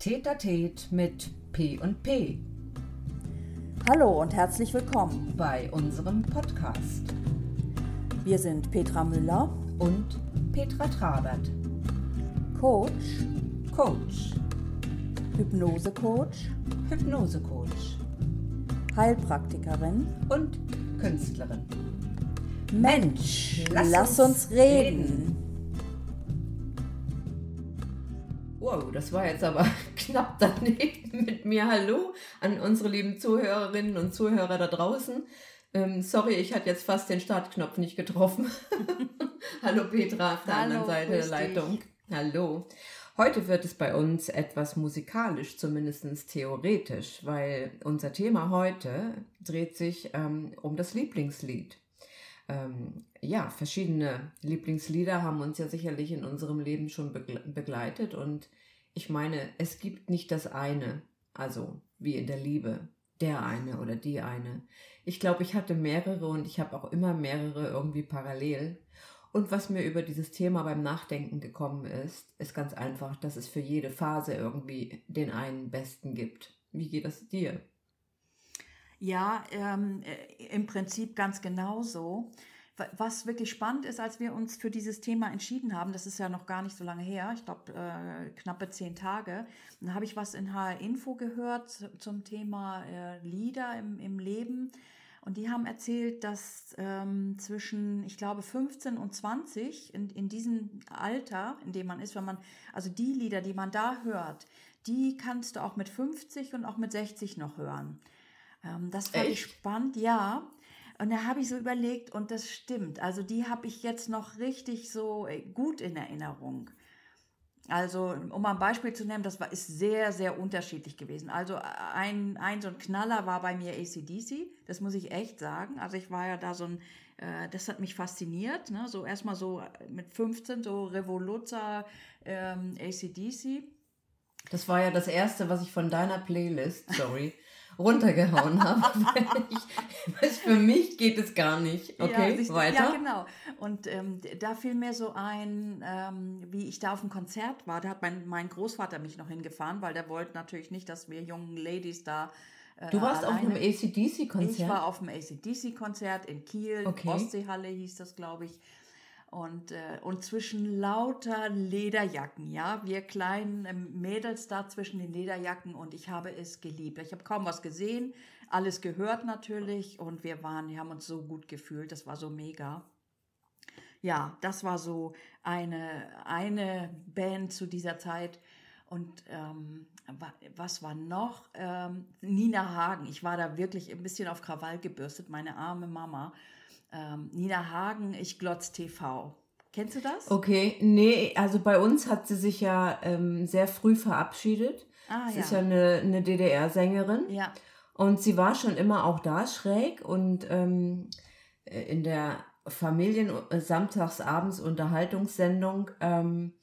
Tetatet mit P und P Hallo und herzlich willkommen. bei unserem Podcast Wir sind Petra Müller, und Petra Trabert, Coach, Coach, Hypnose-Coach, Hypnosecoach Heilpraktikerin. und Künstlerin. Mensch, lass lass, uns uns reden. Wow, das war jetzt aber knapp daneben mit mir. Hallo an unsere lieben Zuhörerinnen und Zuhörer da draußen. Ähm, sorry, ich hatte jetzt fast den Startknopf nicht getroffen. Hallo Petra auf der Hallo, anderen Seite der grüß dich. Leitung. Hallo. Heute wird es bei uns etwas musikalisch, zumindest theoretisch, weil unser Thema heute dreht sich ähm, um das Lieblingslied. Ähm, ja, verschiedene Lieblingslieder haben uns ja sicherlich in unserem Leben schon begle begleitet und ich meine, es gibt nicht das eine, also wie in der Liebe, der eine oder die eine. Ich glaube, ich hatte mehrere und ich habe auch immer mehrere irgendwie parallel. Und was mir über dieses Thema beim Nachdenken gekommen ist, ist ganz einfach, dass es für jede Phase irgendwie den einen besten gibt. Wie geht das dir? Ja, ähm, äh, im Prinzip ganz genauso. Wa- Was wirklich spannend ist, als wir uns für dieses Thema entschieden haben, das ist ja noch gar nicht so lange her, ich glaube äh, knappe zehn Tage, dann habe ich was in HR Info gehört zu- zum Thema äh, Lieder im, im Leben. Und die haben erzählt, dass ähm, zwischen, ich glaube, 15 und 20, in, in diesem Alter, in dem man ist, wenn man, also die Lieder, die man da hört, die kannst du auch mit 50 und auch mit 60 noch hören. Ähm, das fand ich Echt? spannend, ja. Und da habe ich so überlegt, und das stimmt. Also die habe ich jetzt noch richtig so äh, gut in Erinnerung. Also, um mal ein Beispiel zu nennen, das war, ist sehr, sehr unterschiedlich gewesen. Also, ein, ein so ein Knaller war bei mir ACDC, das muss ich echt sagen. Also, ich war ja da so ein, äh, das hat mich fasziniert. Ne? So erstmal so mit 15, so Revoluzer ähm, ACDC. Das war ja das erste, was ich von deiner Playlist, sorry, runtergehauen habe. Ich, für mich geht es gar nicht. Okay, ja, siehst du? weiter. Ja, genau. Und ähm, da fiel mir so ein, ähm, wie ich da auf dem Konzert war. Da hat mein, mein Großvater mich noch hingefahren, weil der wollte natürlich nicht, dass wir jungen Ladies da. Äh, Du warst auf einem ACDC-Konzert? Ich war auf dem ACDC-Konzert in Kiel, Okay. Ostseehalle hieß das, glaube ich. Und, äh, und zwischen lauter Lederjacken, ja, wir kleinen ähm, Mädels da zwischen den Lederjacken und ich habe es geliebt. Ich habe kaum was gesehen, alles gehört natürlich und wir waren, wir haben uns so gut gefühlt, das war so mega. Ja, das war so eine, eine Band zu dieser Zeit. Und ähm, wa- was war noch? Ähm, Nina Hagen. Ich war da wirklich ein bisschen auf Krawall gebürstet, meine arme Mama. Ähm, Nina Hagen, ich glotz TV. Kennst du das? Okay, nee, also bei uns hat sie sich ja ähm, sehr früh verabschiedet. Ah, sie ja. ist ja eine, eine DDR-Sängerin. Ja, Und sie war schon immer auch da schräg und ähm, äh, in der Familien äh, ähm,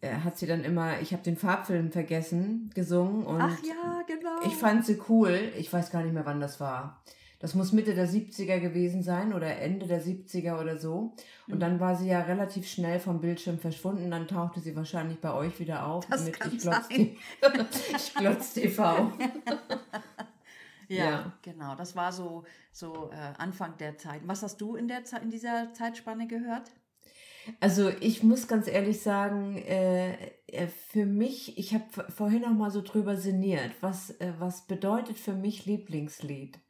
äh, hat sie dann immer, ich habe den Farbfilm vergessen, gesungen und Ach ja, genau. ich fand sie cool. Ich weiß gar nicht mehr, wann das war. Das muss Mitte der 70er gewesen sein oder Ende der 70er oder so. Und Mhm. dann war sie ja relativ schnell vom Bildschirm verschwunden. Dann tauchte sie wahrscheinlich bei euch wieder auf Das mit kann Ich glotz, sein. ich glotz TV. ja, ja. genau. Das war so, so äh, Anfang der Zeit. Was hast du in, der in dieser Zeitspanne gehört? Also ich muss ganz ehrlich sagen, äh, äh, für mich, ich habe vorhin noch mal so drüber sinniert, was, äh, was bedeutet für mich Lieblingslied?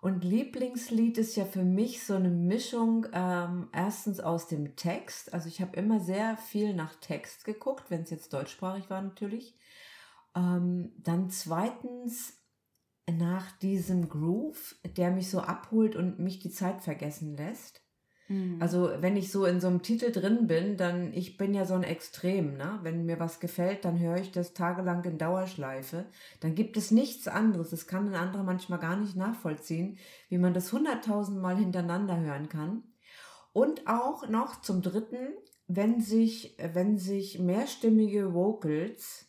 Und Lieblingslied ist ja für mich so eine Mischung ähm, erstens aus dem Text, also ich habe immer sehr viel nach Text geguckt, wenn es jetzt deutschsprachig war natürlich. Ähm, dann zweitens nach diesem Groove, der mich so abholt und mich die Zeit vergessen lässt. Also wenn ich so in so einem Titel drin bin, dann, ich bin ja so ein Extrem, ne? Wenn mir was gefällt, dann höre ich das tagelang in Dauerschleife. Dann gibt es nichts anderes. Das kann ein anderer manchmal gar nicht nachvollziehen, wie man das hunderttausendmal hintereinander hören kann. Und auch noch zum Dritten, wenn sich, wenn sich mehrstimmige Vocals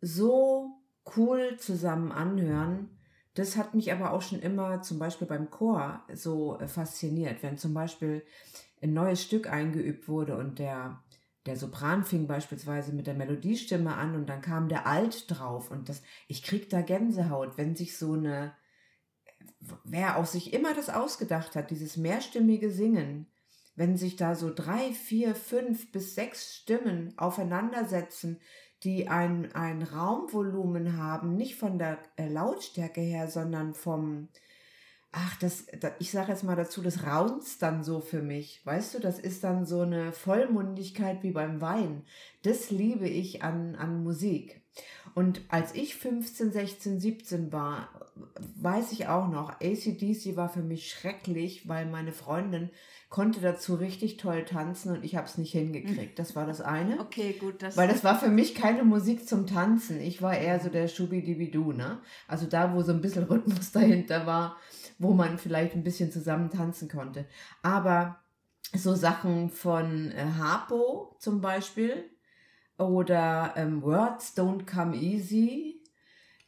so cool zusammen anhören, das hat mich aber auch schon immer zum Beispiel beim Chor so äh, fasziniert, wenn zum Beispiel ein neues Stück eingeübt wurde und der der Sopran fing beispielsweise mit der Melodiestimme an und dann kam der Alt drauf und das, ich krieg da Gänsehaut, wenn sich so eine, wer auch sich immer das ausgedacht hat, dieses mehrstimmige Singen, wenn sich da so drei, vier, fünf bis sechs Stimmen aufeinandersetzen, die ein, ein Raumvolumen haben, nicht von der äh, Lautstärke her, sondern vom, ach, das, ich sage jetzt mal dazu, das raunzt dann so für mich. Weißt du, das ist dann so eine Vollmundigkeit wie beim Wein. Das liebe ich an, an Musik. Und als ich 15, 16, 17 war, weiß ich auch noch, ACDC war für mich schrecklich, weil meine Freundin konnte dazu richtig toll tanzen und ich habe es nicht hingekriegt. Das war das eine. Okay, gut. Das Weil das war für mich keine Musik zum Tanzen. Ich war eher so der Schubidibidu, ne? Also da, wo so ein bisschen Rhythmus dahinter war, wo man vielleicht ein bisschen zusammen tanzen konnte. Aber so Sachen von äh, Harpo zum Beispiel oder ähm, Words Don't Come Easy,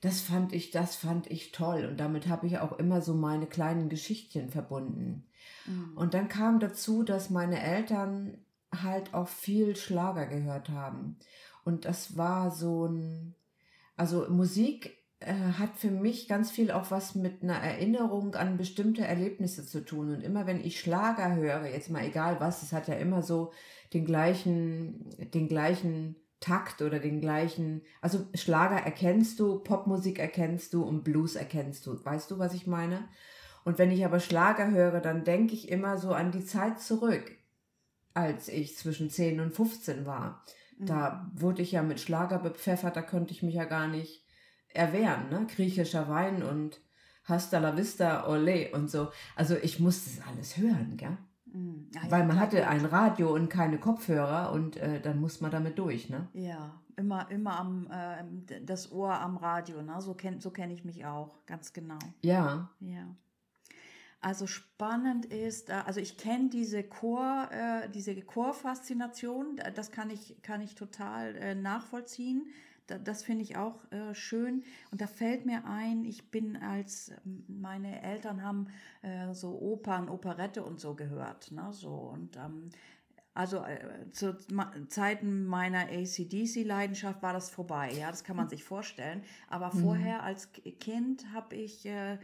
das fand ich, das fand ich toll und damit habe ich auch immer so meine kleinen Geschichtchen verbunden. Mhm. Und dann kam dazu, dass meine Eltern halt auch viel Schlager gehört haben. Und das war so ein, also Musik äh, hat für mich ganz viel auch was mit einer Erinnerung an bestimmte Erlebnisse zu tun. Und immer wenn ich Schlager höre, jetzt mal egal was, es hat ja immer so den gleichen, den gleichen Takt oder den gleichen, also Schlager erkennst du, Popmusik erkennst du und Blues erkennst du. Weißt du, was ich meine? Und wenn ich aber Schlager höre, dann denke ich immer so an die Zeit zurück, als ich zwischen 10 und 15 war. Mhm. Da wurde ich ja mit Schlager bepfeffert, da konnte ich mich ja gar nicht erwehren, ne? Griechischer Wein und Hasta la vista, ole und so. Also ich musste das alles hören, gell? Mhm. Ja, Weil man hatte ein Radio und keine Kopfhörer und äh, dann muss man damit durch, ne? Ja, immer, immer am, äh, das Ohr am Radio, ne? So kenne so kenn ich mich auch, ganz genau. Ja. Ja. Also spannend ist, äh, also ich kenne diese Chor, äh, diese Chorfaszination, das kann ich, kann ich total äh, nachvollziehen. Das finde ich auch schön. Und da fällt mir ein, ich bin als, meine Eltern haben so Opern, Operette und so gehört. Ne? So, und ähm, also äh, zu Zeiten meiner ACDC-Leidenschaft war das vorbei, ja, das kann man sich vorstellen. Aber mhm. vorher als Kind habe ich äh,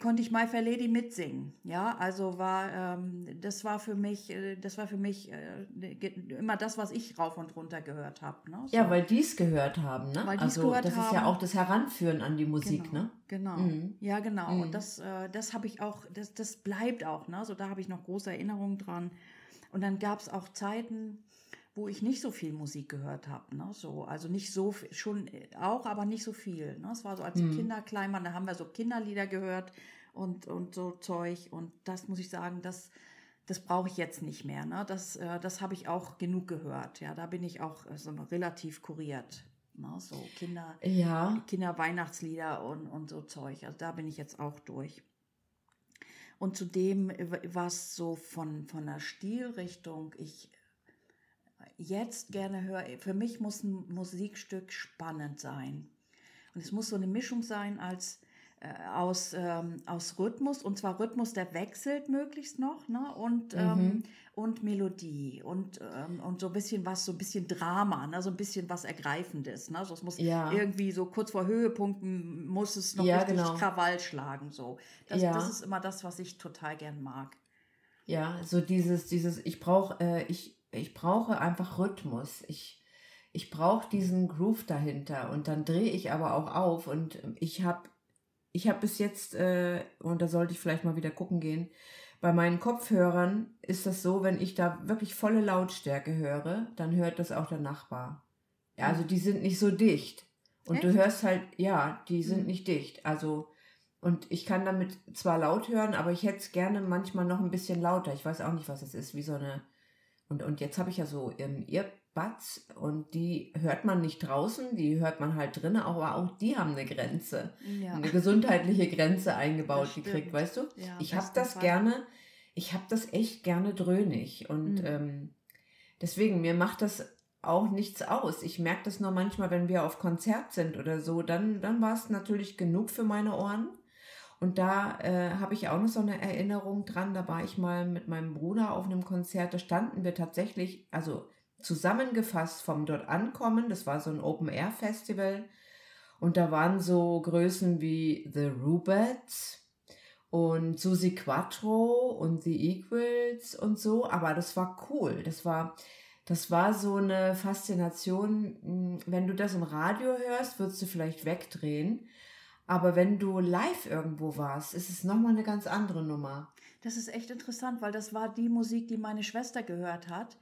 konnte ich My Fair Lady mitsingen. Ja, also war ähm, das war für mich, äh, das war für mich äh, immer das, was ich rauf und runter gehört habe. Ne? So. Ja, weil die es gehört haben, ne? Weil also gehört das haben. ist ja auch das Heranführen an die Musik, genau, ne? Genau. Mhm. Ja, genau. Mhm. Und das, äh, das habe ich auch, das, das bleibt auch, ne? So da habe ich noch große Erinnerungen dran. Und dann gab es auch Zeiten, wo ich nicht so viel Musik gehört habe. Ne? So, also nicht so schon äh, auch, aber nicht so viel. Ne? Es war so als mhm. Kinder klein waren, da haben wir so Kinderlieder gehört und, und so Zeug. Und das muss ich sagen, das, das brauche ich jetzt nicht mehr. Ne? Das, äh, das habe ich auch genug gehört. Ja, da bin ich auch äh, so relativ kuriert. Ne? So Kinder, ja. Kinderweihnachtslieder und, und so Zeug. Also da bin ich jetzt auch durch. Und zudem, was so von, von der Stilrichtung ich jetzt gerne höre, für mich muss ein Musikstück spannend sein. Und es muss so eine Mischung sein als äh, aus, ähm, aus Rhythmus, und zwar Rhythmus, der wechselt möglichst noch, ne? und, ähm, mhm. ähm, und Melodie und, ähm, und so ein bisschen was, so ein bisschen Drama, ne? so ein bisschen was Ergreifendes. Ne? Also es muss ja. irgendwie so kurz vor Höhepunkten muss es noch ja, richtig genau. Krawall schlagen. So. Das, ja. das ist immer das, was ich total gern mag. Ja, so dieses, dieses, ich brauche, äh, ich, ich brauche einfach Rhythmus. Ich, ich brauche diesen Groove dahinter und dann drehe ich aber auch auf und ich habe ich habe bis jetzt, äh, und da sollte ich vielleicht mal wieder gucken gehen, bei meinen Kopfhörern ist das so, wenn ich da wirklich volle Lautstärke höre, dann hört das auch der Nachbar. Ja, also die sind nicht so dicht. Und Echt? du hörst halt, ja, die sind mhm. nicht dicht. Also, und ich kann damit zwar laut hören, aber ich hätte es gerne manchmal noch ein bisschen lauter. Ich weiß auch nicht, was es ist, wie so eine und, und jetzt habe ich ja so ähm, Earbuds und die hört man nicht draußen, die hört man halt drinnen, aber auch die haben eine Grenze. Ja. Eine gesundheitliche Grenze eingebaut gekriegt, weißt du? Ja, ich habe das Fall. gerne, ich habe das echt gerne dröhnig. Und mhm. ähm, deswegen, mir macht das auch nichts aus. Ich merke das nur manchmal, wenn wir auf Konzert sind oder so, dann, dann war es natürlich genug für meine Ohren. Und da äh, habe ich auch noch so eine Erinnerung dran. Da war ich mal mit meinem Bruder auf einem Konzert. Da standen wir tatsächlich, also zusammengefasst vom dort ankommen. Das war so ein Open-Air-Festival. Und da waren so Größen wie The Rubettes und Susi Quattro und The Equals und so. Aber das war cool. Das war, das war so eine Faszination. Hm, wenn du das im Radio hörst, würdest du vielleicht wegdrehen. Aber wenn du live irgendwo warst, ist es nochmal eine ganz andere Nummer. Das ist echt interessant, weil das war die Musik, die meine Schwester gehört hat.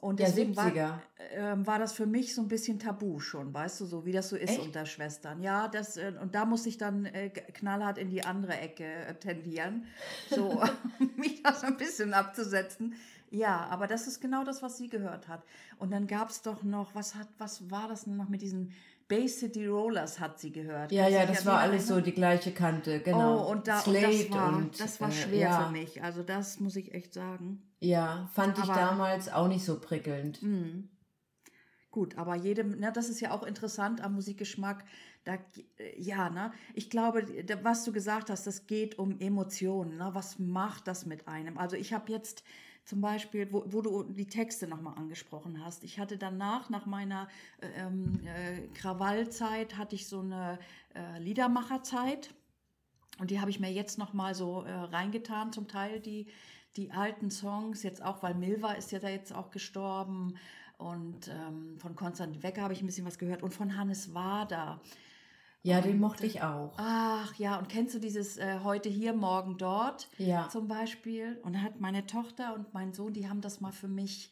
Und Der deswegen war, 70er. äh, war das für mich so ein bisschen tabu schon, weißt du, so wie das so ist Echt? unter Schwestern. Ja, das, äh, und da muss ich dann äh, knallhart in die andere Ecke äh, tendieren, so um mich da so ein bisschen abzusetzen. Ja, aber das ist genau das, was sie gehört hat. Und dann gab es doch noch, was hat, was war das denn noch mit diesen Bay City Rollers hat sie gehört. Ja, ja, das war alles so die gleiche Kante, genau. Oh, und, da, und Slade das war, und, das war äh, schwer ja. für mich. Also das muss ich echt sagen. Ja, fand ich Aber- damals auch nicht so prickelnd. Mhm. Gut, aber jedem, ne, das ist ja auch interessant am Musikgeschmack. Da, äh, ja, ne, ich glaube, was du gesagt hast, das geht um Emotionen. Ne? Was macht das mit einem? Also ich habe jetzt zum Beispiel, wo, wo du die Texte nochmal angesprochen hast, ich hatte danach, nach meiner äh, ähm, äh, Krawallzeit, hatte ich so eine äh, Liedermacherzeit. Und die habe ich mir jetzt noch mal so äh, reingetan, zum Teil die, die alten Songs, jetzt auch, weil Milva ist ja da jetzt auch gestorben. Und ähm, von Konstantin Wecker habe ich ein bisschen was gehört und von Hannes Wader. Ja, den mochte ich auch. Ach ja, und kennst du dieses äh, heute hier, morgen dort Ja. zum Beispiel? Und hat meine Tochter und mein Sohn, die haben das mal für mich,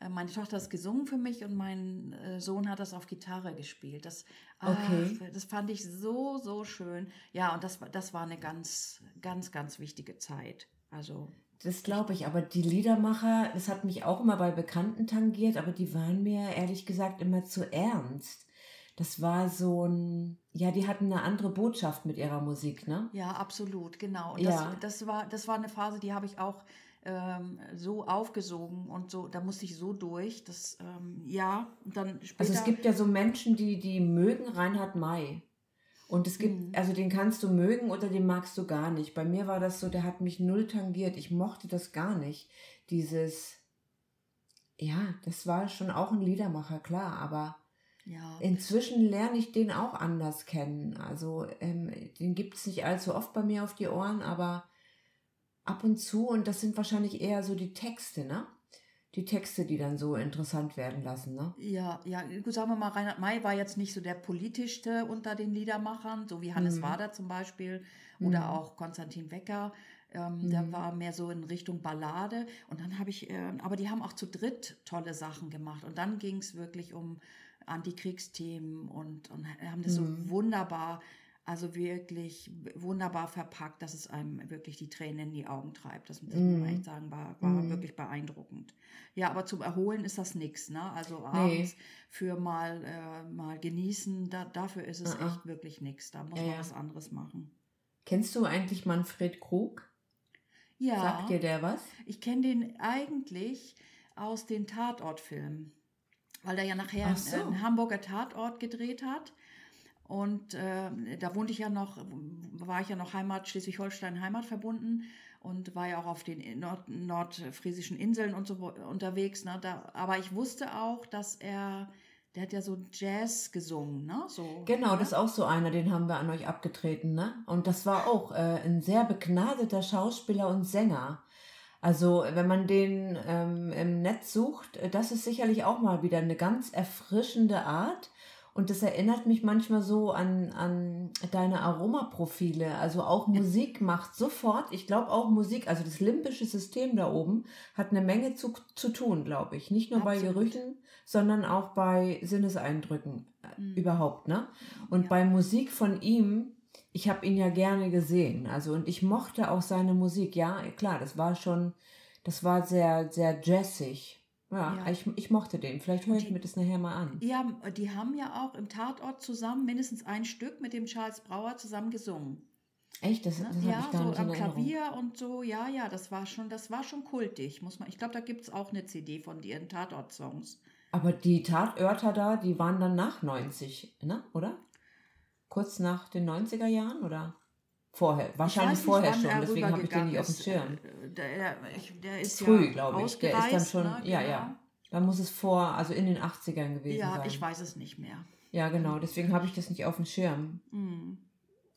äh, meine Tochter hat es gesungen für mich und mein äh, Sohn hat das auf Gitarre gespielt. Das, ach, Okay. das fand ich so, so schön. Ja, und das, war- das war eine ganz, ganz, ganz wichtige Zeit. Also, Das glaube ich, aber die Liedermacher, das hat mich auch immer bei Bekannten tangiert, aber die waren mir ehrlich gesagt immer zu ernst. Das war so ein, ja, die hatten eine andere Botschaft mit ihrer Musik, ne? ja, absolut, genau. Und Ja. das, das, war, das war eine Phase, die habe ich auch ähm, so aufgesogen und so, da musste ich so durch. Das, ähm, ja, und dann später. Also es gibt ja so Menschen, die, die mögen Reinhard May. Und es gibt, Mhm. also den kannst du mögen oder den magst du gar nicht. Bei mir war das so, der hat mich null tangiert. Ich mochte das gar nicht. Dieses, ja, das war schon auch ein Liedermacher, klar, aber ja. inzwischen lerne ich den auch anders kennen. Also ähm, den gibt es nicht allzu oft bei mir auf die Ohren, aber ab und zu, und das sind wahrscheinlich eher so die Texte, ne? Die Texte, die dann so interessant werden lassen, ne? Ja, ja, gut, sagen wir mal, Reinhard May war jetzt nicht so der politischste unter den Liedermachern, so wie Hannes Mhm. Wader zum Beispiel oder Mhm. auch Konstantin Wecker. Ähm, Der Mhm. war mehr so in Richtung Ballade. Und dann habe ich, äh, aber die haben auch zu dritt tolle Sachen gemacht. Und dann ging es wirklich um Antikriegsthemen und, und haben das Mhm. so wunderbar, also wirklich wunderbar verpackt, dass es einem wirklich die Tränen in die Augen treibt. Das, das muss man Mhm. echt sagen, war, war Mhm. wirklich beeindruckend. Ja, aber zum Erholen ist das nichts, ne? Also abends Nee. für mal, äh, mal genießen, da, dafür ist es ah. echt wirklich nichts. Da muss Ja, man was anderes machen. Kennst du eigentlich Manfred Krug? Ja, Sagt dir der was? ich kenne den eigentlich aus den Tatortfilmen, weil der ja nachher Ach so. einen Hamburger Tatort gedreht hat. Und äh, da wohnte ich ja noch, war ich ja noch Heimat, Schleswig-Holstein Heimat verbunden und war ja auch auf den Nord nordfriesischen Inseln und so unterwegs. Ne? Da, aber ich wusste auch, dass er, der hat ja so Jazz gesungen, ne? So, Genau, ne? das ist auch so einer, den haben wir an euch abgetreten, ne? Und das war auch äh, ein sehr begnadeter Schauspieler und Sänger. Also, wenn man den ähm, im Netz sucht, äh, das ist sicherlich auch mal wieder eine ganz erfrischende Art. Und das erinnert mich manchmal so an, an deine Aromaprofile. Also auch Musik macht sofort, ich glaube auch Musik, also das limbische System da oben hat eine Menge zu, zu tun, glaube ich. Nicht nur bei Absolut. Gerüchen, sondern auch bei Sinneseindrücken äh, Mhm. überhaupt, ne? Und Ja. bei Musik von ihm, ich habe ihn ja gerne gesehen, also und ich mochte auch seine Musik, ja, klar, das war schon, das war sehr, sehr jazzig. Ja, Ja. Ich, ich mochte den. Vielleicht höre ich mir das nachher mal an. Ja, die haben ja auch im Tatort zusammen mindestens ein Stück mit dem Charles Brauer zusammen gesungen. Echt, das, das ja, ich gar so nicht am Erinnerung. Klavier und so, ja, ja, das war schon, das war schon kultig, muss man. Ich glaube, da gibt es auch eine CD von ihren Tatort-Songs. Aber die Tatörter da, die waren dann nach 90, ne? Oder? Kurz nach den 90er Jahren oder vorher? Wahrscheinlich vorher schon, deswegen habe ich den nicht auf dem Schirm. Äh, Der, der ist Früh, ja glaube ich. Der ist dann schon- ne? ja, genau. ja. Da muss es vor, also in den 80ern gewesen ja, sein. Ja, ich weiß es nicht mehr. Ja, genau, deswegen habe ich das nicht auf dem Schirm. Mhm.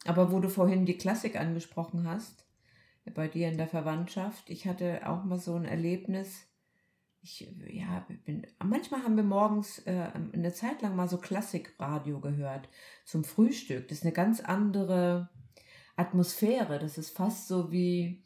Aber wo du vorhin die Klassik angesprochen hast, bei dir in der Verwandtschaft, ich hatte auch mal so ein Erlebnis. Ich, ja, bin, manchmal haben wir morgens äh, eine Zeit lang mal so Klassikradio gehört zum Frühstück. Das ist eine ganz andere Atmosphäre. Das ist fast so wie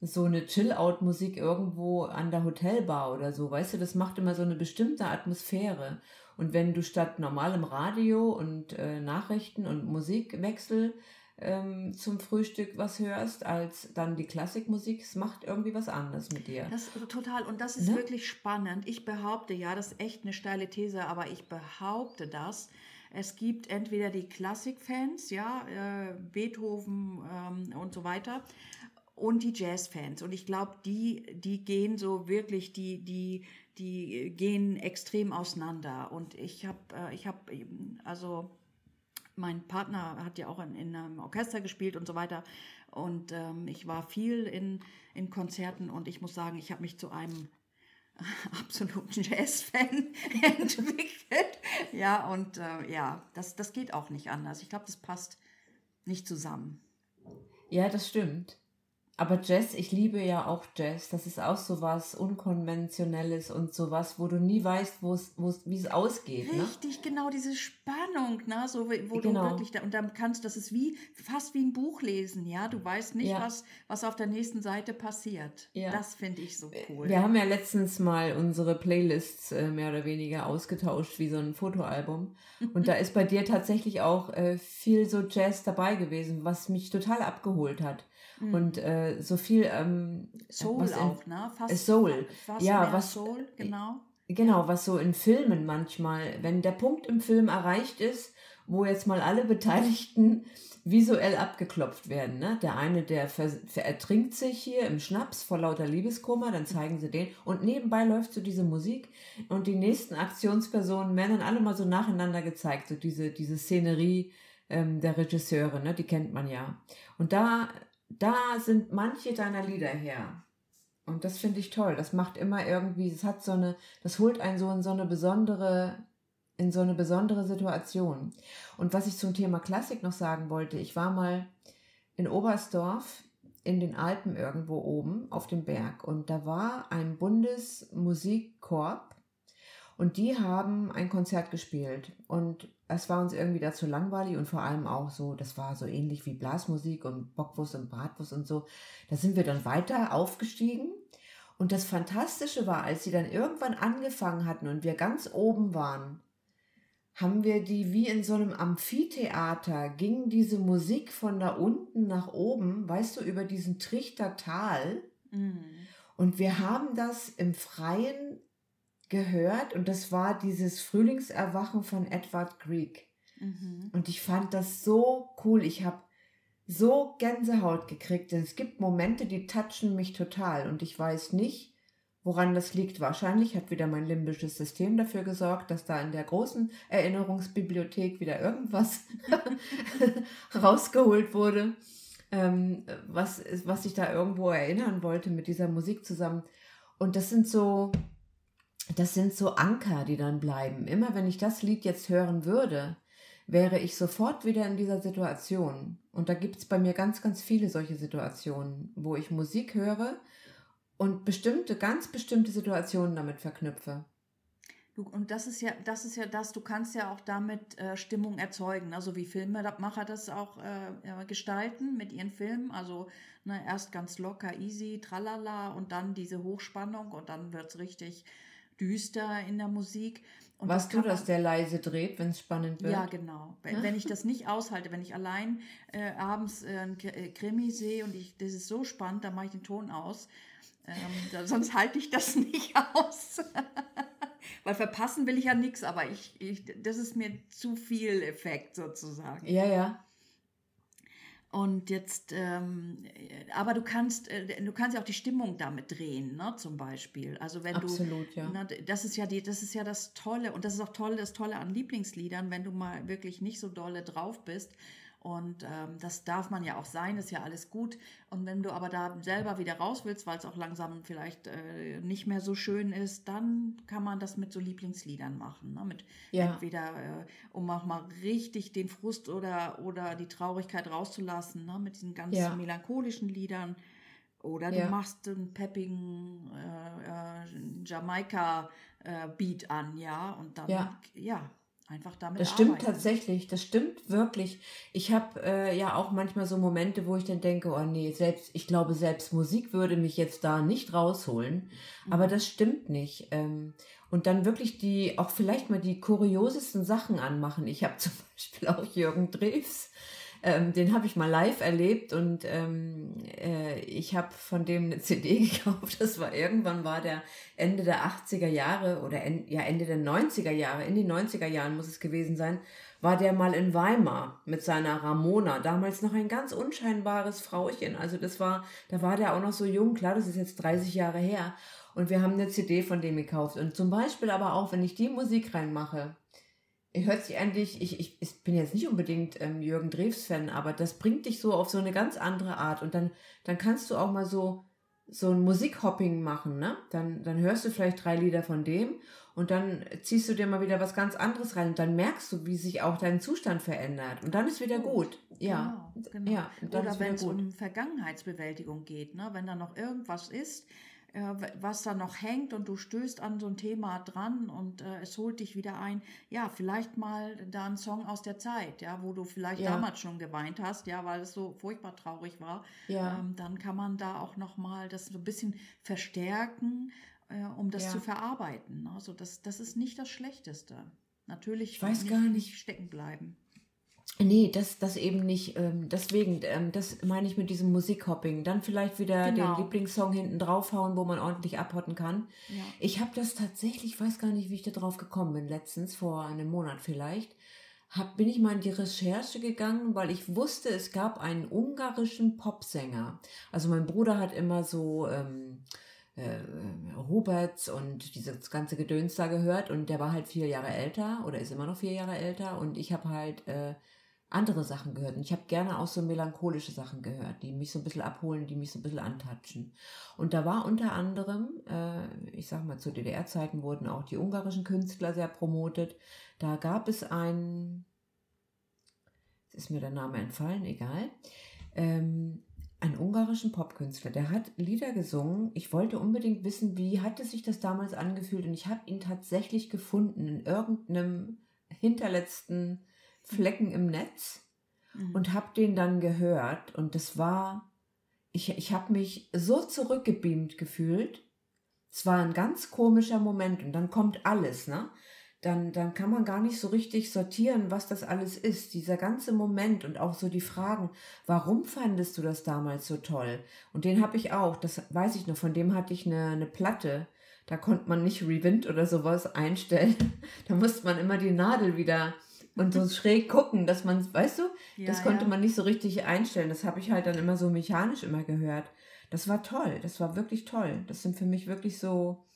so eine Chill-Out-Musik irgendwo an der Hotelbar oder so. Weißt du, das macht immer so eine bestimmte Atmosphäre. Und wenn du statt normalem Radio und äh, Nachrichten und Musikwechsel ähm, zum Frühstück was hörst, als dann die Klassikmusik, es macht irgendwie was anderes mit dir. Das total und das ist ne? wirklich spannend. Ich behaupte, ja, das ist echt eine steile These, aber ich behaupte das. Es gibt entweder die Klassikfans, ja, äh, Beethoven ähm, und so weiter, und die Jazzfans. Und ich glaube, die, die gehen so wirklich, die, die, die gehen extrem auseinander. Und ich habe, äh, ich habe, also mein Partner hat ja auch in, in, einem Orchester gespielt und so weiter. Und ähm, ich war viel in, in Konzerten und ich muss sagen, ich habe mich zu einem absoluten Jazz-Fan entwickelt. Ja, und äh, ja, das, das geht auch nicht anders. Ich glaube, das passt nicht zusammen. Ja, das stimmt. Aber Jazz, ich liebe ja auch Jazz. Das ist auch so was Unkonventionelles und sowas, wo du nie weißt, wo es, wie es ausgeht. Ne? Richtig, ne? genau, diese Spannung, ne? so, wo genau. du wirklich, da, und dann kannst, das ist wie, fast wie ein Buch lesen, ja. Du weißt nicht, ja. was, was auf der nächsten Seite passiert. Ja. Das finde ich so cool. Wir haben ja letztens mal unsere Playlists äh, mehr oder weniger ausgetauscht, wie so ein Fotoalbum. Und da ist bei dir tatsächlich auch äh, viel so Jazz dabei gewesen, was mich total abgeholt hat. Mhm. Und äh, so viel ähm, Soul in, auch, ne? Fast, Soul. Fast ja, was Soul, genau. Genau, was so in Filmen manchmal, wenn der Punkt im Film erreicht ist, wo jetzt mal alle Beteiligten visuell abgeklopft werden. Ne? Der eine, der ertrinkt sich hier im Schnaps vor lauter Liebeskummer, dann zeigen sie den. Und nebenbei läuft so diese Musik und die nächsten Aktionspersonen werden dann alle mal so nacheinander gezeigt. So diese, diese Szenerie ähm, der Regisseure, ne? die kennt man ja. Und da da sind manche deiner Lieder her. Und das finde ich toll. Das macht immer irgendwie, es hat so eine, das holt einen so in so eine besondere, in so eine besondere Situation. Und was ich zum Thema Klassik noch sagen wollte, ich war mal in Oberstdorf in den Alpen irgendwo oben auf dem Berg und da war ein Bundesmusikkorb und die haben ein Konzert gespielt und es war uns irgendwie dazu langweilig und vor allem auch so, das war so ähnlich wie Blasmusik und Bockwurst und Bratwurst und so. Da sind wir dann weiter aufgestiegen. Und das Fantastische war, als sie dann irgendwann angefangen hatten und wir ganz oben waren, haben wir die wie in so einem Amphitheater, ging diese Musik von da unten nach oben, weißt du, über diesen Trichtertal. Mhm. Und wir haben das im Freien gehört und das war dieses Frühlingserwachen von Edward Grieg. Mhm. Und ich fand das so cool. Ich habe so Gänsehaut gekriegt. Denn es gibt Momente, die touchen mich total und ich weiß nicht, woran das liegt. Wahrscheinlich hat wieder mein limbisches System dafür gesorgt, dass da in der großen Erinnerungsbibliothek wieder irgendwas rausgeholt wurde, ähm, was, was ich da irgendwo erinnern wollte mit dieser Musik zusammen. Und das sind so, das sind so Anker, die dann bleiben. Immer wenn ich das Lied jetzt hören würde, wäre ich sofort wieder in dieser Situation. Und da gibt es bei mir ganz, ganz viele solche Situationen, wo ich Musik höre und bestimmte, ganz bestimmte Situationen damit verknüpfe. Und das ist ja, das ist ja das, du kannst ja auch damit äh, Stimmung erzeugen, also wie Filmemacher das auch äh, gestalten mit ihren Filmen. Also ne, erst ganz locker, easy, tralala und dann diese Hochspannung und dann wird es richtig düster in der Musik. Und Was du, dass der leise dreht, wenn es spannend wird? Ja, genau. Wenn, wenn, ich das nicht aushalte, wenn ich allein äh, abends äh, ein äh, Krimi sehe und ich, das ist so spannend, dann mache ich den Ton aus. Ähm, da, sonst halte ich das nicht aus. Weil verpassen will ich ja nichts, aber ich, ich, das ist mir zu viel Effekt sozusagen. Ja, ja. Und jetzt, ähm, aber du kannst, äh, du kannst ja auch die Stimmung damit drehen, ne, zum Beispiel. Also wenn Absolut, du, ja. Ne, das ist ja die, das ist ja das Tolle und das ist auch toll, das Tolle an Lieblingsliedern, wenn du mal wirklich nicht so dolle drauf bist Und ähm, das darf man ja auch sein, ist ja alles gut. Und wenn du aber da selber wieder raus willst, weil es auch langsam vielleicht äh, nicht mehr so schön ist, dann kann man das mit so Lieblingsliedern machen. Ne? Mit ja. entweder, äh, um auch mal richtig den Frust oder, oder die Traurigkeit rauszulassen, ne? mit diesen ganz ja. melancholischen Liedern. Oder du ja. machst einen peppigen äh, äh Jamaika-Beat äh, an, ja, und dann, ja, ja einfach damit Das stimmt arbeiten. tatsächlich, das stimmt wirklich. Ich habe äh, ja auch manchmal so Momente, wo ich dann denke, oh nee, selbst, ich glaube, selbst Musik würde mich jetzt da nicht rausholen. Mhm. Aber das stimmt nicht. Ähm, und dann wirklich die, auch vielleicht mal die kuriosesten Sachen anmachen. Ich habe zum Beispiel auch Jürgen Drews ähm, den habe ich mal live erlebt und ähm, äh, ich habe von dem eine CD gekauft. Das war irgendwann war der Ende der 80er Jahre oder en, ja Ende der 90er Jahre, in den 90er Jahren muss es gewesen sein, war der mal in Weimar mit seiner Ramona, damals noch ein ganz unscheinbares Frauchen. Also das war, da war der auch noch so jung, klar, das ist jetzt 30 Jahre her. Und wir haben eine CD von dem gekauft. Und zum Beispiel aber auch, wenn ich die Musik reinmache, hört sich eigentlich, ich, ich, ich bin jetzt nicht unbedingt ähm, Jürgen Drews-Fan, aber das bringt dich so auf so eine ganz andere Art. Und dann, dann kannst du auch mal so, so ein Musikhopping machen, ne? Dann, dann hörst du vielleicht drei Lieder von dem und dann ziehst du dir mal wieder was ganz anderes rein und dann merkst du, wie sich auch dein Zustand verändert. Und dann ist wieder gut. Ja. Genau, genau. ja Oder wenn es um Vergangenheitsbewältigung geht, ne? Wenn da noch irgendwas ist, was da noch hängt und du stößt an so ein Thema dran und äh, es holt dich wieder ein. Ja, vielleicht mal da ein Song aus der Zeit, ja, wo du vielleicht ja. damals schon geweint hast, ja, weil es so furchtbar traurig war. Ja. Ähm, dann kann man da auch noch mal das so ein bisschen verstärken, äh, um das ja. zu verarbeiten. Also das, das ist nicht das Schlechteste. Natürlich ich weiß nicht, gar nicht stecken bleiben. Nee, das, das eben nicht. Ähm, deswegen, ähm, das meine ich mit diesem Musikhopping. Dann vielleicht wieder genau. den Lieblingssong hinten draufhauen, wo man ordentlich abhotten kann. Ja. Ich habe das tatsächlich, ich weiß gar nicht, wie ich da drauf gekommen bin, letztens, vor einem Monat vielleicht. Hab, bin ich mal in die Recherche gegangen, weil ich wusste, es gab einen ungarischen Popsänger. Also mein Bruder hat immer so ähm, äh, Roberts und dieses ganze Gedöns da gehört und der war halt vier Jahre älter oder ist immer noch vier Jahre älter und ich habe halt äh, andere Sachen gehört. Und ich habe gerne auch so melancholische Sachen gehört, die mich so ein bisschen abholen, die mich so ein bisschen antatschen. Und da war unter anderem, äh, ich sag mal, zu DDR-Zeiten wurden auch die ungarischen Künstler sehr promotet. Da gab es einen, jetzt ist mir der Name entfallen, egal, ähm, einen ungarischen Popkünstler, der hat Lieder gesungen. Ich wollte unbedingt wissen, wie hatte sich das damals angefühlt und ich habe ihn tatsächlich gefunden in irgendeinem hinterletzten Flecken im Netz mhm. und habe den dann gehört und das war, ich, ich habe mich so zurückgebeamt gefühlt. Es war ein ganz komischer Moment und dann kommt alles, ne? Dann, dann kann man gar nicht so richtig sortieren, was das alles ist. Dieser ganze Moment und auch so die Fragen, warum fandest du das damals so toll? Und den habe ich auch, das weiß ich noch, von dem hatte ich eine, eine Platte. Da konnte man nicht Rewind oder sowas einstellen. da musste man immer die Nadel wieder und so schräg gucken, dass man, weißt du, ja, das konnte ja. man nicht so richtig einstellen. Das habe ich halt dann immer so mechanisch immer gehört. Das war toll, das war wirklich toll. Das sind für mich wirklich so,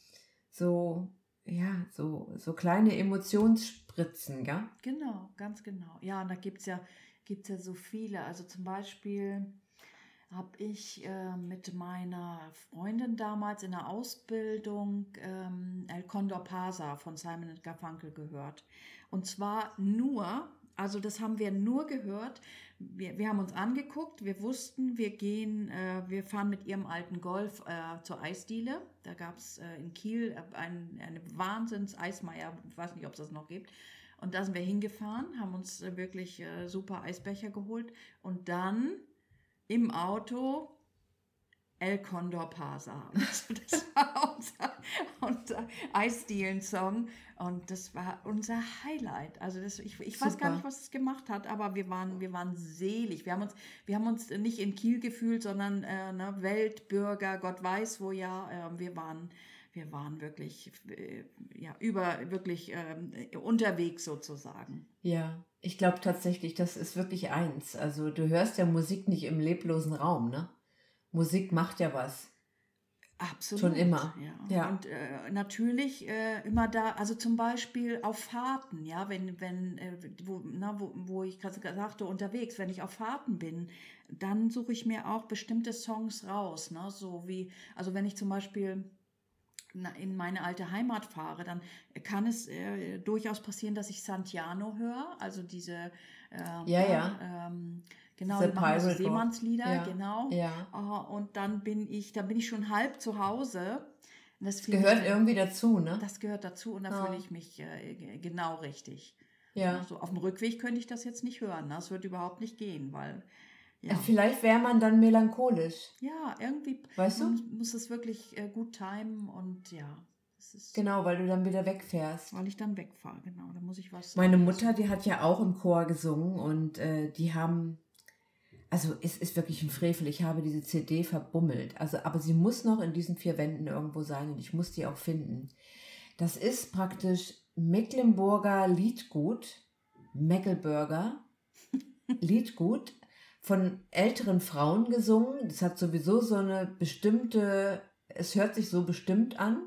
so, ja, so, so kleine Emotionsspritzen, ja? Genau, ganz genau. Ja, und da gibt es ja, gibt's ja so viele. Also zum Beispiel habe ich äh, mit meiner Freundin damals in der Ausbildung ähm, El Condor Pasa von Simon Garfunkel gehört. Und zwar nur, also das haben wir nur gehört. Wir, wir haben uns angeguckt, wir wussten, wir gehen, äh, wir fahren mit ihrem alten Golf äh, zur Eisdiele. Da gab es äh, in Kiel ein, eine Wahnsinns-Eismeier, ich weiß nicht, ob es das noch gibt. Und da sind wir hingefahren, haben uns äh, wirklich äh, super Eisbecher geholt. Und dann im Auto El Condor Pasa. Das war unser, unser Eisdielen-Song und das war unser Highlight. Also das, ich, ich weiß gar nicht, was es gemacht hat, aber wir waren, wir waren selig. Wir haben uns, wir haben uns nicht in Kiel gefühlt, sondern äh, ne, Weltbürger, Gott weiß wo ja. Äh, wir waren, wir waren wirklich, äh, ja, über, wirklich äh, unterwegs sozusagen. Ja, ich glaube tatsächlich, das ist wirklich eins. Also du hörst ja Musik nicht im leblosen Raum, ne? Musik macht ja was. Absolut. Schon immer. Ja. ja. Und äh, natürlich äh, immer da, also zum Beispiel auf Fahrten, ja, wenn, wenn, äh, wo, na, wo, wo ich gerade sagte, unterwegs, wenn ich auf Fahrten bin, dann suche ich mir auch bestimmte Songs raus, ne? So wie, also wenn ich zum Beispiel in meine alte Heimat fahre, dann kann es äh, durchaus passieren, dass ich Santiano höre, also diese äh, ja, ja. Ähm, Genau, die machen so Seemannslieder, ja. genau. Ja. Uh, und dann bin ich, da bin ich schon halb zu Hause. Das gehört ich, irgendwie dazu, ne? Das gehört dazu und da ja. fühle ich mich äh, genau richtig. Ja. Also auf dem Rückweg könnte ich das jetzt nicht hören. Das wird überhaupt nicht gehen, weil. Ja. Vielleicht wäre man dann melancholisch. Ja, irgendwie weißt du? muss es wirklich äh, gut timen und ja. Genau, weil du dann wieder wegfährst. Weil ich dann wegfahre, genau. Da muss ich was. Meine Mutter, die hat ja auch im Chor gesungen und äh, die haben also es ist wirklich ein Frevel. Ich habe diese CD verbummelt. Also, aber sie muss noch in diesen vier Wänden irgendwo sein und ich muss die auch finden. Das ist praktisch Mecklenburger Liedgut, Meckelburger Liedgut von älteren Frauen gesungen. Das hat sowieso so eine bestimmte, es hört sich so bestimmt an.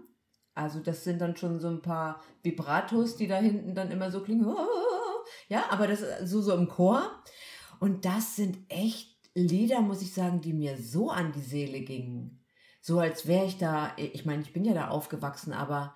Also das sind dann schon so ein paar Vibratos, die da hinten dann immer so klingen. Ja, aber das so so im Chor. Und das sind echt Lieder, muss ich sagen, die mir so an die Seele gingen. So als wäre ich da, ich meine, ich bin ja da aufgewachsen, aber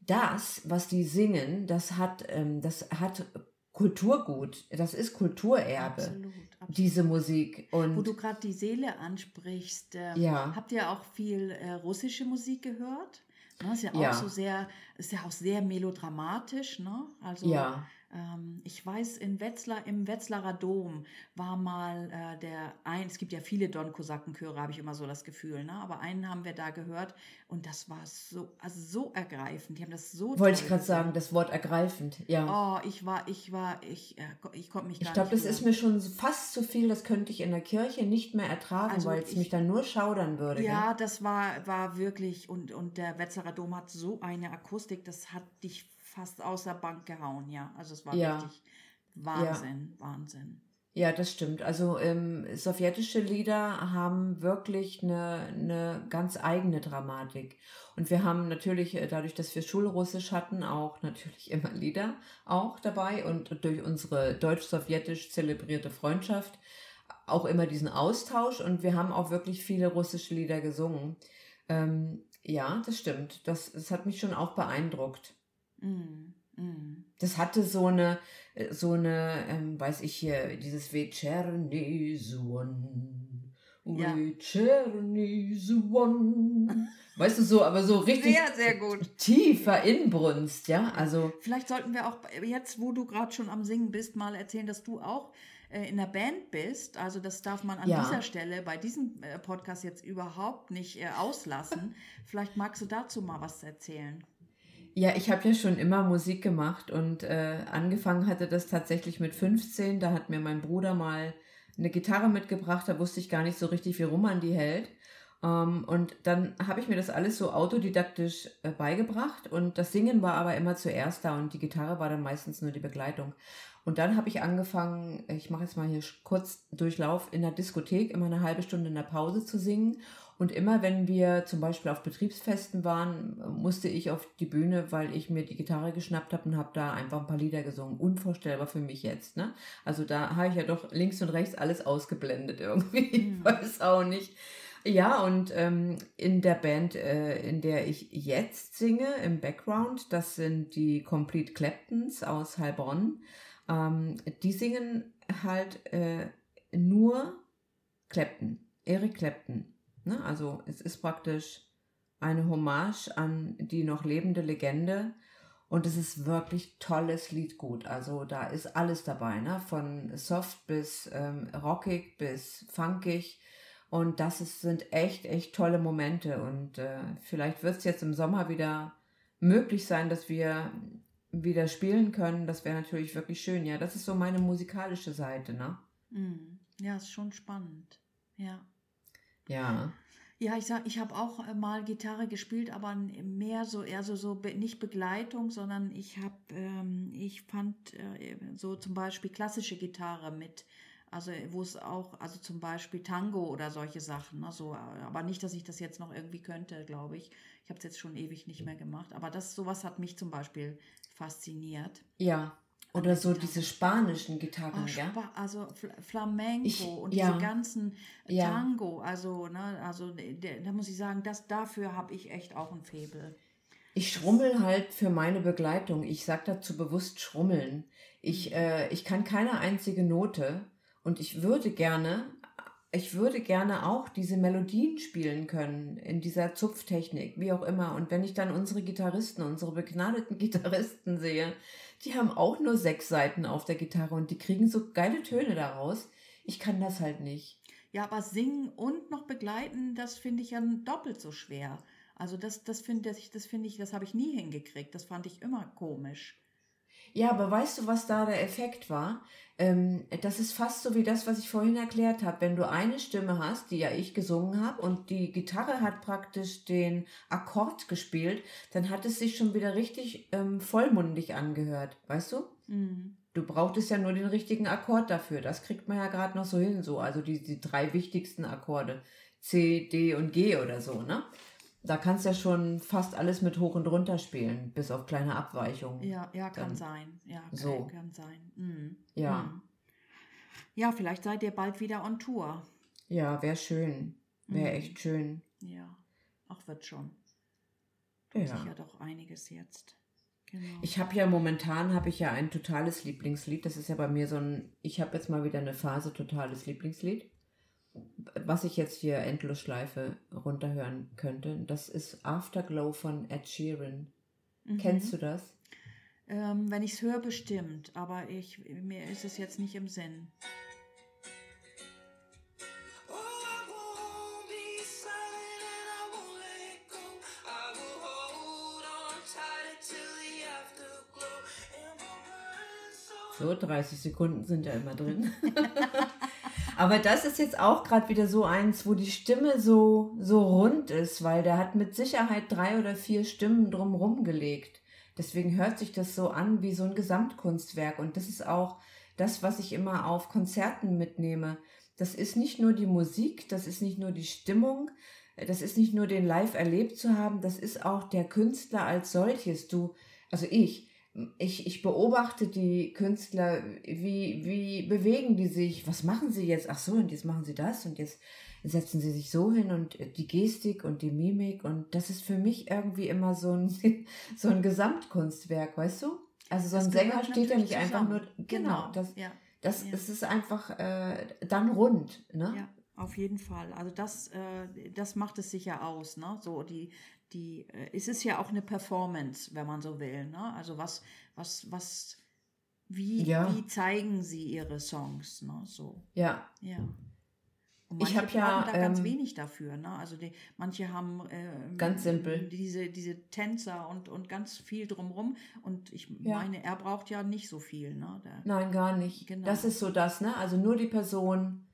das, was die singen, das hat, ähm, das hat Kulturgut, das ist Kulturerbe, absolut, absolut. diese Musik. Und Wo du gerade die Seele ansprichst, äh, ja. habt ihr auch viel äh, russische Musik gehört? Das ne, ist ja auch ja. so sehr, ist ja auch sehr melodramatisch, ne? Also ja. Ähm, ich weiß, in Wetzlar, im Wetzlarer Dom war mal äh, der ein, es gibt ja viele Don-Kosakenchöre, habe ich immer so das Gefühl, ne? aber einen haben wir da gehört und das war so, also so ergreifend. Die haben das so. Wollte ich gerade sagen, das Wort ergreifend, ja. Oh, ich war, ich war, ich, äh, ich konnte mich gar Ich glaube, das ist mir schon fast zu viel, das könnte ich in der Kirche nicht mehr ertragen, also weil es mich dann nur schaudern würde. Ja, gell? das war, war wirklich, und, und der Wetzlarer Dom hat so eine Akustik, das hat dich fast außer Bank gehauen, ja. Also es war ja. wirklich Wahnsinn, ja. Wahnsinn. Ja, das stimmt. Also ähm, sowjetische Lieder haben wirklich eine, eine ganz eigene Dramatik. Und wir haben natürlich, äh, dadurch, dass wir Schulrussisch hatten, auch natürlich immer Lieder auch dabei und durch unsere deutsch-sowjetisch zelebrierte Freundschaft auch immer diesen Austausch und wir haben auch wirklich viele russische Lieder gesungen. Ähm, ja, das stimmt. Das, das hat mich schon auch beeindruckt. Mm, mm. Das hatte so eine, äh, so eine, ähm, weiß ich hier, dieses Vecherny Suon. Vecherny Suon. Weißt du, so, aber so richtig sehr, sehr gut. tiefer Inbrunst, ja, also. Vielleicht sollten wir auch jetzt, wo du gerade schon am Singen bist, mal erzählen, dass du auch äh, in der Band bist. Also das darf man an ja. dieser Stelle bei diesem äh, Podcast jetzt überhaupt nicht auslassen. Vielleicht magst du dazu mal was erzählen. Ja, ich habe ja schon immer Musik gemacht und äh, angefangen hatte das tatsächlich mit 15. Da hat mir mein Bruder mal eine Gitarre mitgebracht, da wusste ich gar nicht so richtig, wie rum man die hält. Ähm, und dann habe ich mir das alles so autodidaktisch äh, beigebracht und das Singen war aber immer zuerst da und die Gitarre war dann meistens nur die Begleitung. Und dann habe ich angefangen, ich mache jetzt mal hier kurz Durchlauf in der Diskothek, immer eine halbe Stunde in der Pause zu singen und immer wenn wir zum Beispiel auf Betriebsfesten waren, musste ich auf die Bühne, weil ich mir die Gitarre geschnappt habe und habe da einfach ein paar Lieder gesungen. Unvorstellbar für mich jetzt. Ne? Also da habe ich ja doch links und rechts alles ausgeblendet irgendwie. Ich weiß auch nicht. Ja, und ähm, in der Band, äh, in der ich jetzt singe, im Background, das sind die Complete Claptons aus Heilbronn. Ähm, die singen halt äh, nur Clapton, Eric Clapton. Ne? Also es ist praktisch eine Hommage an die noch lebende Legende. Und es ist wirklich tolles Liedgut. Also da ist alles dabei, ne? Von soft bis ähm, rockig bis funkig. Und das ist, sind echt, echt tolle Momente. Und äh, vielleicht wird es jetzt im Sommer wieder möglich sein, dass wir wieder spielen können. Das wäre natürlich wirklich schön. Ja, das ist so meine musikalische Seite, ne? Mm. Ja, ist schon spannend. Ja. Ja. Ja, ich sag, ich habe auch äh, mal Gitarre gespielt, aber mehr so eher so, so nicht Begleitung, sondern ich habe, ähm, ich fand äh, so zum Beispiel klassische Gitarre mit Also wo es auch, also zum Beispiel Tango oder solche Sachen. Ne? So, aber nicht, dass ich das jetzt noch irgendwie könnte, glaube ich. Ich habe es jetzt schon ewig nicht mehr gemacht. Aber das sowas hat mich zum Beispiel fasziniert. Ja. Oder so diese spanischen Gitarren, Oh, ja? Spa- Also Fl- Flamenco Ich- und ja. diese ganzen Ja. Tango, also, ne, also da muss ich sagen, das, dafür habe ich echt auch ein Faible. Ich schrummel halt für meine Begleitung. Ich sag dazu bewusst schrummeln. Ich, äh, ich kann keine einzige Note und ich würde gerne, ich würde gerne auch diese Melodien spielen können in dieser Zupftechnik, wie auch immer. Und wenn ich dann unsere Gitarristen, unsere begnadeten Gitarristen sehe, die haben auch nur sechs Seiten auf der Gitarre und die kriegen so geile Töne daraus. Ich kann das halt nicht. Ja, aber singen und noch begleiten, das finde ich ja doppelt so schwer. Also das, das finde ich, das finde ich, das habe ich nie hingekriegt. Das fand ich immer komisch. Ja, aber weißt du, was da der Effekt war? Ähm, das ist fast so wie das, was ich vorhin erklärt habe. Wenn du eine Stimme hast, die ja ich gesungen habe, und die Gitarre hat praktisch den Akkord gespielt, dann hat es sich schon wieder richtig ähm, vollmundig angehört. Weißt du? Mhm. Du brauchtest ja nur den richtigen Akkord dafür. Das kriegt man ja gerade noch so hin, so. Also die, die drei wichtigsten Akkorde. C, D und G oder so, ne? Da kannst du ja schon fast alles mit hoch und runter spielen, bis auf kleine Abweichungen. Ja, ja, kann Dann- sein. Ja, kann, so. kann sein. Mhm. Ja. Mhm. Ja, vielleicht seid ihr bald wieder on Tour. Ja, wäre schön. Wäre Mhm. echt schön. Ja, ach, wird schon. Tut sich Ja. ja doch einiges jetzt. Genau. Ich habe ja momentan habe ich ja ein totales Lieblingslied. Das ist ja bei mir so ein. Ich habe jetzt mal wieder eine Phase totales Lieblingslied, was ich jetzt hier Endlosschleife runterhören könnte. Das ist Afterglow von Ed Sheeran. Mhm. Kennst du das? Ähm, wenn ich es höre, bestimmt. Aber ich, mir ist es jetzt nicht im Sinn. So, 30 Sekunden sind ja immer drin. Aber das ist jetzt auch gerade wieder so eins, wo die Stimme so, so rund ist, weil der hat mit Sicherheit drei oder vier Stimmen drumrum gelegt. Deswegen hört sich das so an wie so ein Gesamtkunstwerk. Und das ist auch das, was ich immer auf Konzerten mitnehme. Das ist nicht nur die Musik, das ist nicht nur die Stimmung, das ist nicht nur den Live erlebt zu haben, das ist auch der Künstler als solches. Du, also ich, ich, ich beobachte die Künstler, wie, wie bewegen die sich, was machen sie jetzt? Ach so, und jetzt machen sie das und jetzt setzen sie sich so hin und die Gestik und die Mimik und das ist für mich irgendwie immer so ein, so ein Gesamtkunstwerk, weißt du? Also so Das ein Sänger steht ja nicht einfach nur, zusammen. genau, das, ja. das, Ja. es ist einfach äh, dann rund, ne? Ja, auf jeden Fall. Also das, äh, das macht es sicher aus, ne? So die, die, äh, es ist ja auch eine Performance, wenn man so will, ne? Also was, was, was, wie, Ja. wie zeigen sie ihre Songs, ne? So, Ja, ja. Und Ich manche hab ja, da ganz ähm, wenig dafür, ne? Also die, manche haben ähm, Ganz simpel. diese, diese Tänzer und, und ganz viel drumrum. Und ich Ja. meine, er braucht ja nicht so viel, ne? Der, Nein, gar nicht. Genau. Das ist so das, ne? Also nur die Person,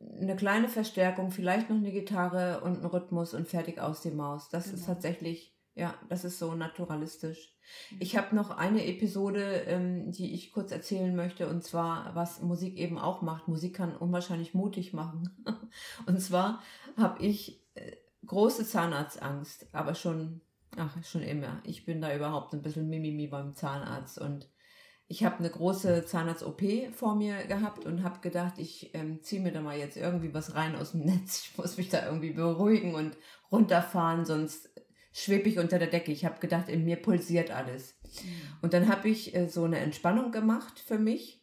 eine kleine Verstärkung, vielleicht noch eine Gitarre und ein Rhythmus und fertig aus die Maus. Das ist Genau. tatsächlich, ja, das ist so naturalistisch. Ich habe noch eine Episode, ähm, die ich kurz erzählen möchte, und zwar, was Musik eben auch macht. Musik kann unwahrscheinlich mutig machen. und zwar habe ich äh, große Zahnarztangst, aber schon, ach, schon immer. Ich bin da überhaupt ein bisschen Mimimi beim Zahnarzt und ich habe eine große Zahnarzt-OP vor mir gehabt und habe gedacht, ich ähm, ziehe mir da mal jetzt irgendwie was rein aus dem Netz. Ich muss mich da irgendwie beruhigen und runterfahren, sonst schwebe ich unter der Decke. Ich habe gedacht, in mir pulsiert alles. Und dann habe ich äh, so eine Entspannung gemacht für mich.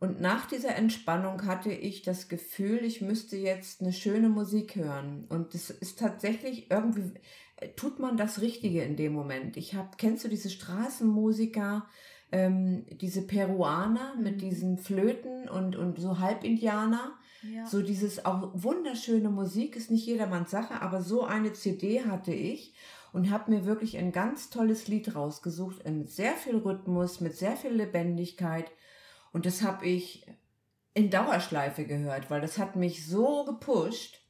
Und nach dieser Entspannung hatte ich das Gefühl, ich müsste jetzt eine schöne Musik hören. Und das ist tatsächlich irgendwie, äh, tut man das Richtige in dem Moment. Ich habe, kennst du diese Straßenmusiker, ähm, diese Peruaner mit Mhm. diesen Flöten und, und so Halbindianer? ja. So dieses auch wunderschöne Musik ist nicht jedermanns Sache, aber so eine CD hatte ich und habe mir wirklich ein ganz tolles Lied rausgesucht, mit sehr viel Rhythmus, mit sehr viel Lebendigkeit und das habe ich in Dauerschleife gehört, weil das hat mich so gepusht.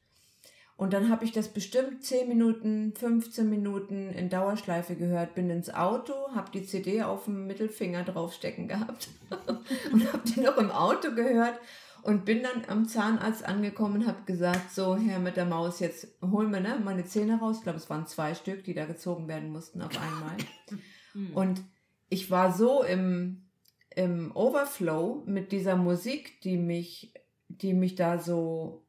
Und dann habe ich das bestimmt 10 Minuten, 15 Minuten in Dauerschleife gehört, bin ins Auto, habe die CD auf dem Mittelfinger draufstecken gehabt und habe die noch im Auto gehört. Und bin dann am Zahnarzt angekommen und habe gesagt, so Herr mit der Maus, jetzt holen wir ne, meine Zähne raus. Ich glaube, es waren zwei Stück, die da gezogen werden mussten auf einmal. Und ich war so im, im Overflow mit dieser Musik, die mich, die mich da so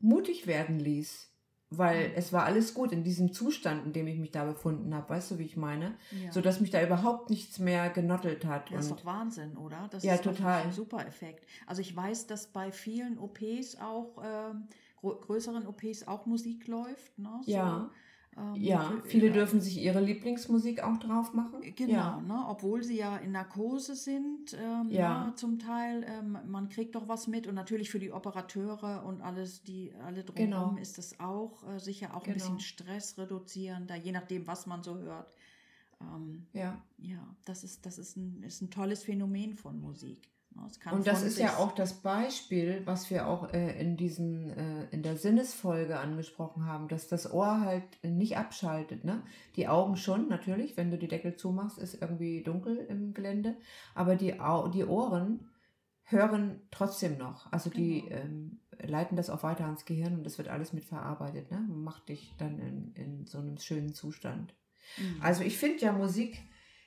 mutig werden ließ. Weil es war alles gut in diesem Zustand, in dem ich mich da befunden habe. Weißt du, wie ich meine? Ja. So dass mich da überhaupt nichts mehr genottelt hat. Das ist doch Wahnsinn, oder? Das Ja, ist total. ein super Effekt. Also ich weiß, dass bei vielen OPs auch, grö größeren OPs auch Musik läuft. Ne? So, Ja. Ähm, ja, viele ja, dürfen sich ihre Lieblingsmusik auch drauf machen. Genau, Ja. ne? obwohl sie ja in Narkose sind, ähm, Ja. ja. zum Teil, ähm, man kriegt doch was mit und natürlich für die Operateure und alles, die alle drumherum Genau. ist das auch äh, sicher auch ein Genau. bisschen Stress reduzierender, je nachdem, was man so hört. Ähm, Ja. ja, das ist, das ist ein, ist ein tolles Phänomen von Musik. Ne? Und das ist ja auch das Beispiel, was wir auch äh, in diesen äh, in der Sinnesfolge angesprochen haben, dass das Ohr halt nicht abschaltet, ne? Die Augen schon natürlich, wenn du die Deckel zumachst, ist irgendwie dunkel im Gelände, aber die Au die Ohren hören trotzdem noch. Also die Genau. ähm, leiten das auch weiter ans Gehirn und das wird alles mit verarbeitet, ne? Macht dich dann in, in so einem schönen Zustand. Mhm. Also ich finde ja Musik,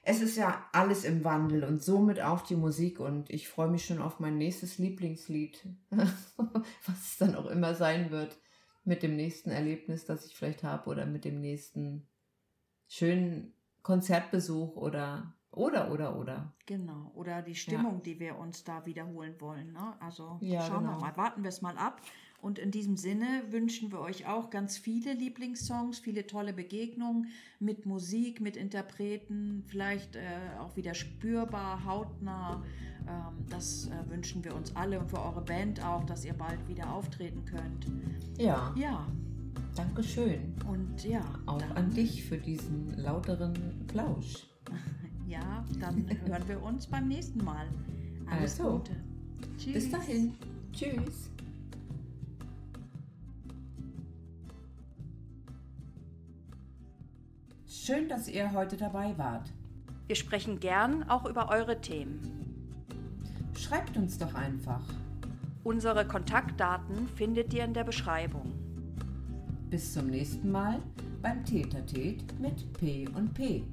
es ist ja alles im Wandel und somit auch die Musik und ich freue mich schon auf mein nächstes Lieblingslied, was es dann auch immer sein wird, mit dem nächsten Erlebnis, das ich vielleicht habe oder mit dem nächsten schönen Konzertbesuch oder oder oder oder. Genau, oder die Stimmung, die wir uns da wiederholen wollen. Ne? Also Ja, schauen genau. wir mal, warten wir es mal ab. Und in diesem Sinne wünschen wir euch auch ganz viele Lieblingssongs, viele tolle Begegnungen mit Musik, mit Interpreten, vielleicht äh, auch wieder spürbar, hautnah. Ähm, das äh, wünschen wir uns alle und für eure Band auch, dass ihr bald wieder auftreten könnt. Ja, Ja, danke schön. und ja, Auch an dich für diesen lauteren Plausch. ja, dann hören wir uns beim nächsten Mal. Alles Also, Gute. Tschüss. Bis dahin. Tschüss. Schön, dass ihr heute dabei wart. Wir sprechen gern auch über eure Themen. Schreibt uns doch einfach. Unsere Kontaktdaten findet ihr in der Beschreibung. Bis zum nächsten Mal beim Tätertät mit P und P.